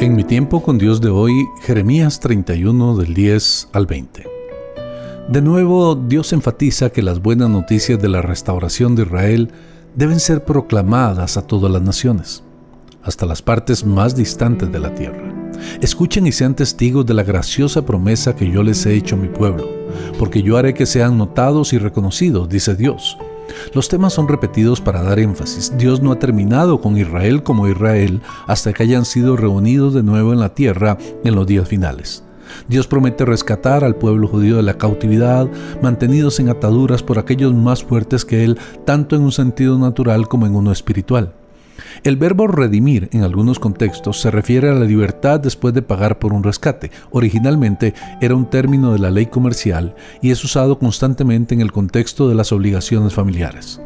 En mi tiempo con Dios de hoy, Jeremías 31 del 10 al 20. De nuevo, Dios enfatiza que las buenas noticias de la restauración de Israel deben ser proclamadas a todas las naciones, hasta las partes más distantes de la tierra. Escuchen y sean testigos de la graciosa promesa que yo les he hecho a mi pueblo, porque yo haré que sean notados y reconocidos, dice Dios los temas son repetidos para dar énfasis. Dios no ha terminado con Israel como Israel hasta que hayan sido reunidos de nuevo en la tierra en los días finales. Dios promete rescatar al pueblo judío de la cautividad, mantenidos en ataduras por aquellos más fuertes que él, tanto en un sentido natural como en uno espiritual. El verbo redimir en algunos contextos se refiere a la libertad después de pagar por un rescate. Originalmente era un término de la ley comercial y es usado constantemente en el contexto de las obligaciones familiares.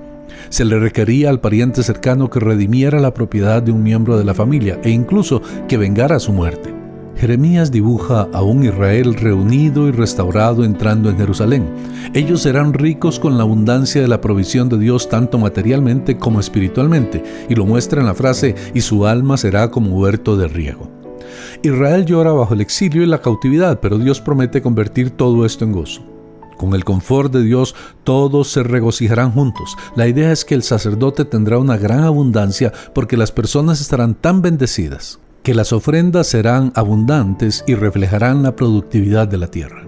Se le requería al pariente cercano que redimiera la propiedad de un miembro de la familia e incluso que vengara su muerte. Jeremías dibuja a un Israel reunido y restaurado entrando en Jerusalén. Ellos serán ricos con la abundancia de la provisión de Dios tanto materialmente como espiritualmente, y lo muestra en la frase, y su alma será como huerto de riego. Israel llora bajo el exilio y la cautividad, pero Dios promete convertir todo esto en gozo. Con el confort de Dios todos se regocijarán juntos. La idea es que el sacerdote tendrá una gran abundancia porque las personas estarán tan bendecidas que las ofrendas serán abundantes y reflejarán la productividad de la tierra.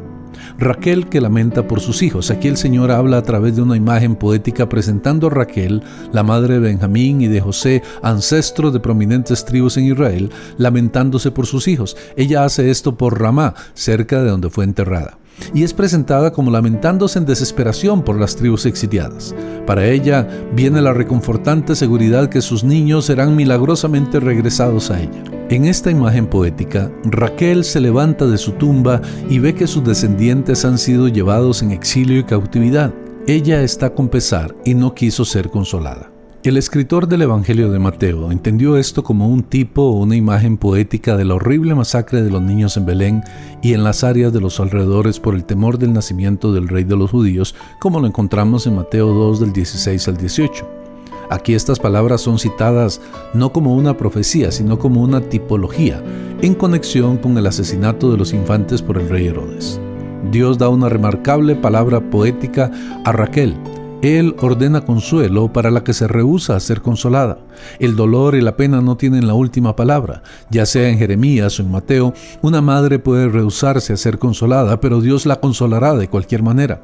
Raquel que lamenta por sus hijos. Aquí el Señor habla a través de una imagen poética presentando a Raquel, la madre de Benjamín y de José, ancestros de prominentes tribus en Israel, lamentándose por sus hijos. Ella hace esto por Ramá, cerca de donde fue enterrada y es presentada como lamentándose en desesperación por las tribus exiliadas. Para ella viene la reconfortante seguridad que sus niños serán milagrosamente regresados a ella. En esta imagen poética, Raquel se levanta de su tumba y ve que sus descendientes han sido llevados en exilio y cautividad. Ella está con pesar y no quiso ser consolada. El escritor del Evangelio de Mateo entendió esto como un tipo o una imagen poética de la horrible masacre de los niños en Belén y en las áreas de los alrededores por el temor del nacimiento del rey de los judíos, como lo encontramos en Mateo 2 del 16 al 18. Aquí estas palabras son citadas no como una profecía, sino como una tipología, en conexión con el asesinato de los infantes por el rey Herodes. Dios da una remarcable palabra poética a Raquel, él ordena consuelo para la que se rehúsa a ser consolada. El dolor y la pena no tienen la última palabra. Ya sea en Jeremías o en Mateo, una madre puede rehusarse a ser consolada, pero Dios la consolará de cualquier manera.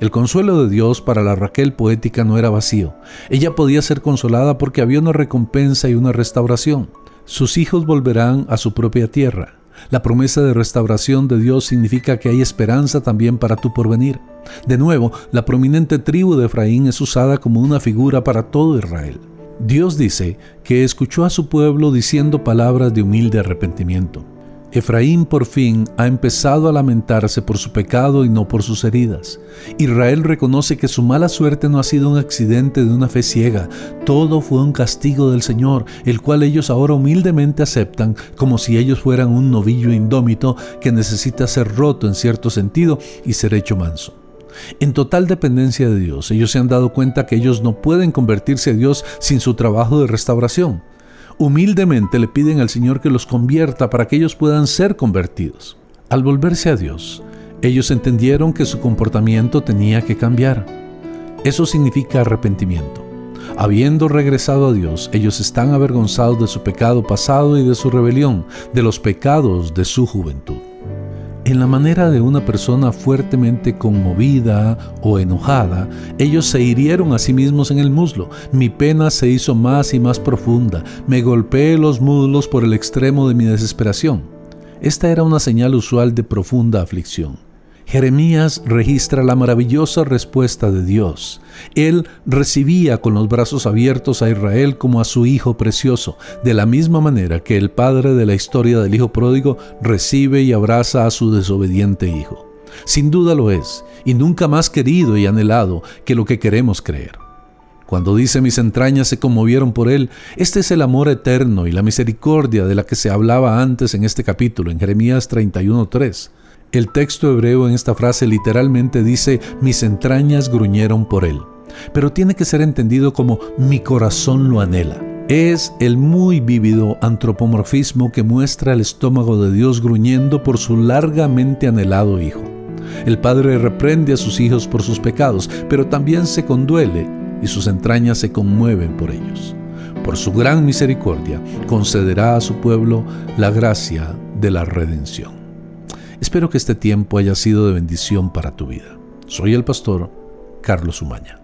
El consuelo de Dios para la Raquel poética no era vacío. Ella podía ser consolada porque había una recompensa y una restauración. Sus hijos volverán a su propia tierra. La promesa de restauración de Dios significa que hay esperanza también para tu porvenir. De nuevo, la prominente tribu de Efraín es usada como una figura para todo Israel. Dios dice que escuchó a su pueblo diciendo palabras de humilde arrepentimiento. Efraín por fin ha empezado a lamentarse por su pecado y no por sus heridas. Israel reconoce que su mala suerte no ha sido un accidente de una fe ciega, todo fue un castigo del Señor, el cual ellos ahora humildemente aceptan como si ellos fueran un novillo indómito que necesita ser roto en cierto sentido y ser hecho manso. En total dependencia de Dios, ellos se han dado cuenta que ellos no pueden convertirse a Dios sin su trabajo de restauración humildemente le piden al Señor que los convierta para que ellos puedan ser convertidos. Al volverse a Dios, ellos entendieron que su comportamiento tenía que cambiar. Eso significa arrepentimiento. Habiendo regresado a Dios, ellos están avergonzados de su pecado pasado y de su rebelión, de los pecados de su juventud en la manera de una persona fuertemente conmovida o enojada, ellos se hirieron a sí mismos en el muslo. Mi pena se hizo más y más profunda. Me golpeé los muslos por el extremo de mi desesperación. Esta era una señal usual de profunda aflicción. Jeremías registra la maravillosa respuesta de Dios. Él recibía con los brazos abiertos a Israel como a su hijo precioso, de la misma manera que el padre de la historia del hijo pródigo recibe y abraza a su desobediente hijo. Sin duda lo es, y nunca más querido y anhelado que lo que queremos creer. Cuando dice mis entrañas se conmovieron por él, este es el amor eterno y la misericordia de la que se hablaba antes en este capítulo, en Jeremías 31.3. El texto hebreo en esta frase literalmente dice, mis entrañas gruñeron por él, pero tiene que ser entendido como mi corazón lo anhela. es el muy vívido antropomorfismo que muestra el estómago de Dios gruñendo por su largamente anhelado Hijo. El Padre reprende a sus hijos por sus pecados, pero también se conduele y sus entrañas se conmueven por ellos. Por su gran misericordia concederá a su pueblo la gracia de la redención. Espero que este tiempo haya sido de bendición para tu vida. Soy el pastor Carlos Umaña.